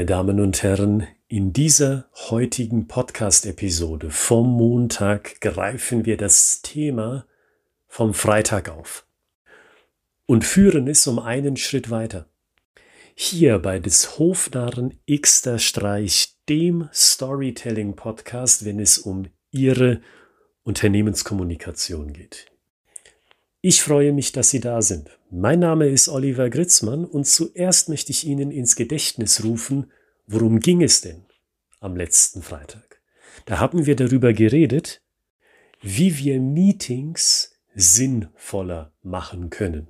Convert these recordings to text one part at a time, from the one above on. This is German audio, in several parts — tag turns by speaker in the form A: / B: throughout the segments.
A: Meine Damen und Herren, in dieser heutigen Podcast-Episode vom Montag greifen wir das Thema vom Freitag auf und führen es um einen Schritt weiter. Hier bei des Hofnarren Xter Streich, dem Storytelling-Podcast, wenn es um Ihre Unternehmenskommunikation geht. Ich freue mich, dass Sie da sind. Mein Name ist Oliver Gritzmann und zuerst möchte ich Ihnen ins Gedächtnis rufen, worum ging es denn am letzten Freitag? Da haben wir darüber geredet, wie wir Meetings sinnvoller machen können,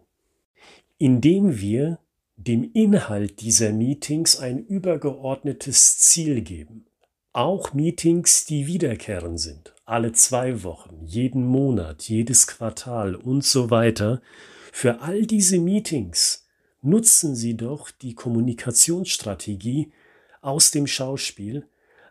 A: indem wir dem Inhalt dieser Meetings ein übergeordnetes Ziel geben. Auch Meetings, die wiederkehren sind, alle zwei Wochen, jeden Monat, jedes Quartal und so weiter, für all diese Meetings nutzen Sie doch die Kommunikationsstrategie aus dem Schauspiel,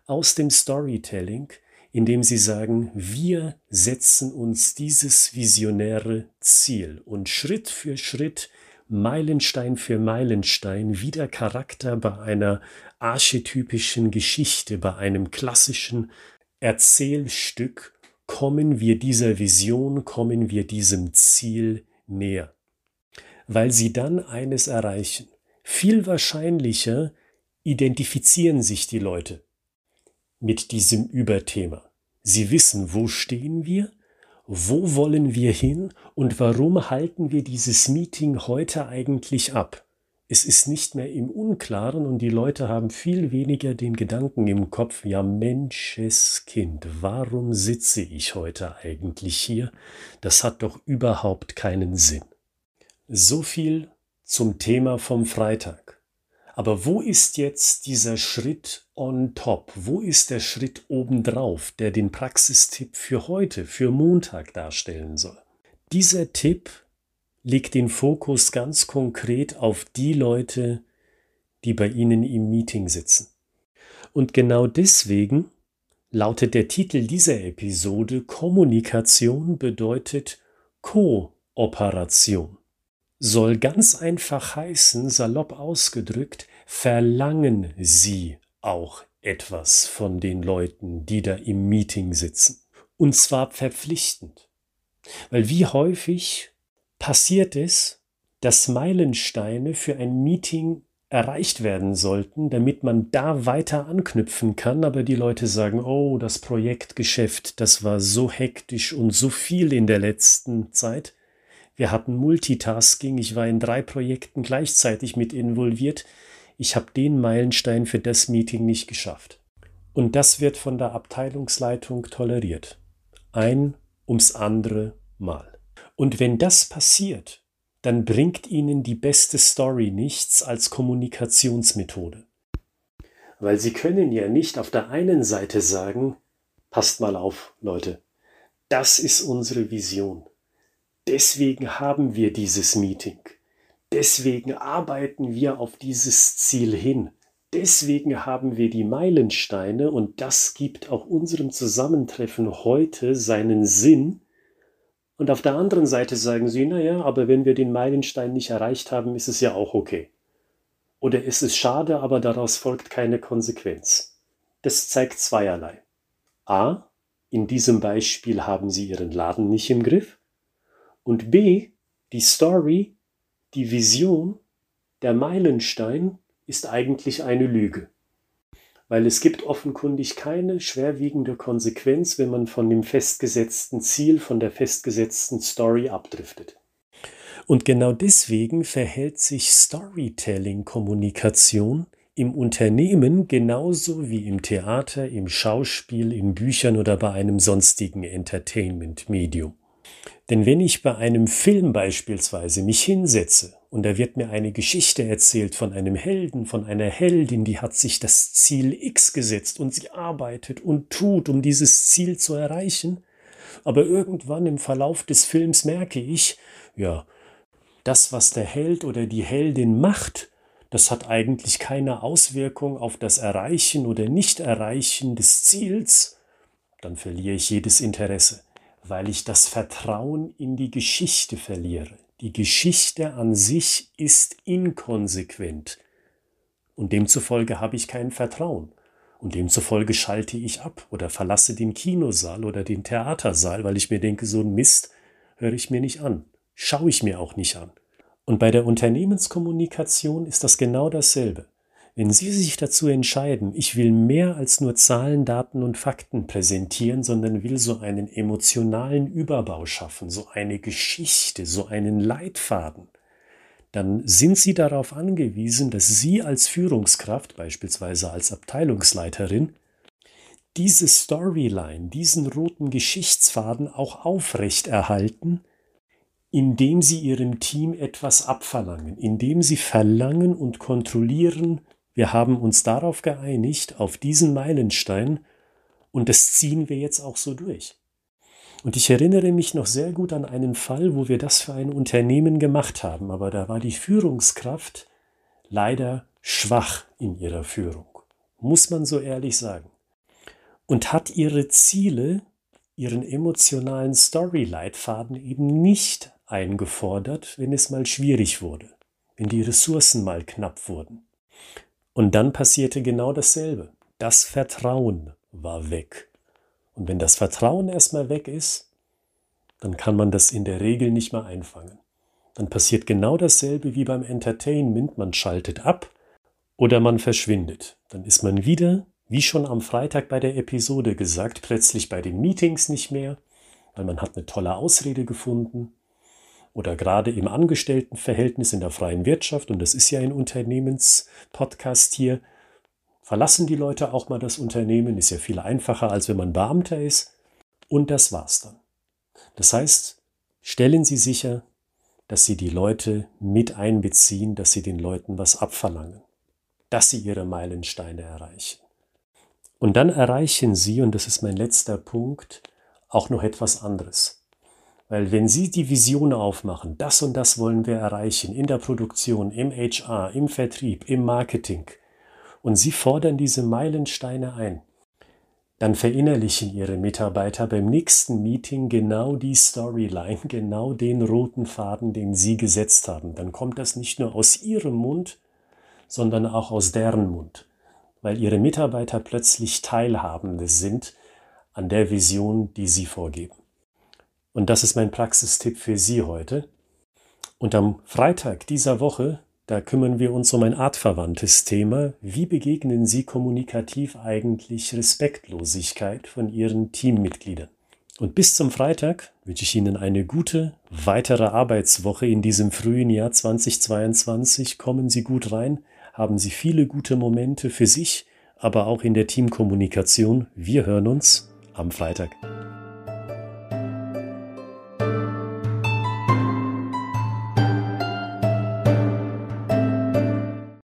A: aus dem Storytelling, indem Sie sagen, wir setzen uns dieses visionäre Ziel und Schritt für Schritt, Meilenstein für Meilenstein, wie der Charakter bei einer archetypischen Geschichte, bei einem klassischen Erzählstück, kommen wir dieser Vision, kommen wir diesem Ziel näher, weil sie dann eines erreichen. Viel wahrscheinlicher identifizieren sich die Leute mit diesem Überthema. Sie wissen, wo stehen wir, wo wollen wir hin und warum halten wir dieses Meeting heute eigentlich ab. Es ist nicht mehr im Unklaren und die Leute haben viel weniger den Gedanken im Kopf, ja Menscheskind, warum sitze ich heute eigentlich hier? Das hat doch überhaupt keinen Sinn. So viel zum Thema vom Freitag. Aber wo ist jetzt dieser Schritt on top? Wo ist der Schritt obendrauf, der den Praxistipp für heute, für Montag darstellen soll? Dieser Tipp legt den Fokus ganz konkret auf die Leute, die bei Ihnen im Meeting sitzen. Und genau deswegen lautet der Titel dieser Episode Kommunikation bedeutet Kooperation. Soll ganz einfach heißen, salopp ausgedrückt, verlangen Sie auch etwas von den Leuten, die da im Meeting sitzen. Und zwar verpflichtend. Weil wie häufig passiert es, dass Meilensteine für ein Meeting erreicht werden sollten, damit man da weiter anknüpfen kann, aber die Leute sagen, oh, das Projektgeschäft, das war so hektisch und so viel in der letzten Zeit. Wir hatten Multitasking, ich war in drei Projekten gleichzeitig mit involviert. Ich habe den Meilenstein für das Meeting nicht geschafft. Und das wird von der Abteilungsleitung toleriert. Ein ums andere Mal. Und wenn das passiert, dann bringt Ihnen die beste Story nichts als Kommunikationsmethode. Weil Sie können ja nicht auf der einen Seite sagen, passt mal auf, Leute, das ist unsere Vision. Deswegen haben wir dieses Meeting. Deswegen arbeiten wir auf dieses Ziel hin. Deswegen haben wir die Meilensteine und das gibt auch unserem Zusammentreffen heute seinen Sinn, und auf der anderen Seite sagen sie, naja, aber wenn wir den Meilenstein nicht erreicht haben, ist es ja auch okay. Oder ist es schade, aber daraus folgt keine Konsequenz. Das zeigt zweierlei. A, in diesem Beispiel haben sie ihren Laden nicht im Griff. Und B, die Story, die Vision, der Meilenstein ist eigentlich eine Lüge weil es gibt offenkundig keine schwerwiegende Konsequenz, wenn man von dem festgesetzten Ziel, von der festgesetzten Story abdriftet. Und genau deswegen verhält sich Storytelling-Kommunikation im Unternehmen genauso wie im Theater, im Schauspiel, in Büchern oder bei einem sonstigen Entertainment-Medium. Denn wenn ich bei einem Film beispielsweise mich hinsetze und da wird mir eine Geschichte erzählt von einem Helden, von einer Heldin, die hat sich das Ziel X gesetzt und sie arbeitet und tut, um dieses Ziel zu erreichen. Aber irgendwann im Verlauf des Films merke ich, ja, das, was der Held oder die Heldin macht, das hat eigentlich keine Auswirkung auf das Erreichen oder Nicht-Erreichen des Ziels, dann verliere ich jedes Interesse, weil ich das Vertrauen in die Geschichte verliere. Die Geschichte an sich ist inkonsequent Und demzufolge habe ich kein Vertrauen. Und demzufolge schalte ich ab oder verlasse den Kinosaal oder den Theatersaal, weil ich mir denke, so ein Mist höre ich mir nicht an, schaue ich mir auch nicht an. Und bei der Unternehmenskommunikation ist das genau dasselbe. Wenn Sie sich dazu entscheiden, ich will mehr als nur Zahlen, Daten und Fakten präsentieren, sondern will so einen emotionalen Überbau schaffen, so eine Geschichte, so einen Leitfaden, dann sind Sie darauf angewiesen, dass Sie als Führungskraft, beispielsweise als Abteilungsleiterin, diese Storyline, diesen roten Geschichtsfaden auch aufrechterhalten, indem Sie Ihrem Team etwas abverlangen, indem Sie verlangen und kontrollieren, wir haben uns darauf geeinigt, auf diesen Meilenstein, und das ziehen wir jetzt auch so durch. Und ich erinnere mich noch sehr gut an einen Fall, wo wir das für ein Unternehmen gemacht haben, aber da war die Führungskraft leider schwach in ihrer Führung, muss man so ehrlich sagen, und hat ihre Ziele, ihren emotionalen Story-Leitfaden eben nicht eingefordert, wenn es mal schwierig wurde, wenn die Ressourcen mal knapp wurden. Und dann passierte genau dasselbe. Das Vertrauen war weg. Und wenn das Vertrauen erstmal weg ist, dann kann man das in der Regel nicht mehr einfangen. Dann passiert genau dasselbe wie beim Entertainment. Man schaltet ab oder man verschwindet. Dann ist man wieder, wie schon am Freitag bei der Episode gesagt, plötzlich bei den Meetings nicht mehr, weil man hat eine tolle Ausrede gefunden. Oder gerade im Angestelltenverhältnis in der freien Wirtschaft, und das ist ja ein Unternehmenspodcast hier, verlassen die Leute auch mal das Unternehmen, ist ja viel einfacher, als wenn man Beamter ist. Und das war's dann. Das heißt, stellen Sie sicher, dass Sie die Leute mit einbeziehen, dass Sie den Leuten was abverlangen, dass Sie Ihre Meilensteine erreichen. Und dann erreichen Sie, und das ist mein letzter Punkt, auch noch etwas anderes. Weil wenn Sie die Vision aufmachen, das und das wollen wir erreichen, in der Produktion, im HR, im Vertrieb, im Marketing, und Sie fordern diese Meilensteine ein, dann verinnerlichen Ihre Mitarbeiter beim nächsten Meeting genau die Storyline, genau den roten Faden, den Sie gesetzt haben. Dann kommt das nicht nur aus Ihrem Mund, sondern auch aus deren Mund, weil Ihre Mitarbeiter plötzlich Teilhabende sind an der Vision, die Sie vorgeben. Und das ist mein Praxistipp für Sie heute. Und am Freitag dieser Woche da kümmern wir uns um ein artverwandtes Thema. Wie begegnen Sie kommunikativ eigentlich Respektlosigkeit von Ihren Teammitgliedern? Und bis zum Freitag wünsche ich Ihnen eine gute weitere Arbeitswoche in diesem frühen Jahr 2022. Kommen Sie gut rein, haben Sie viele gute Momente für sich, aber auch in der Teamkommunikation. Wir hören uns am Freitag.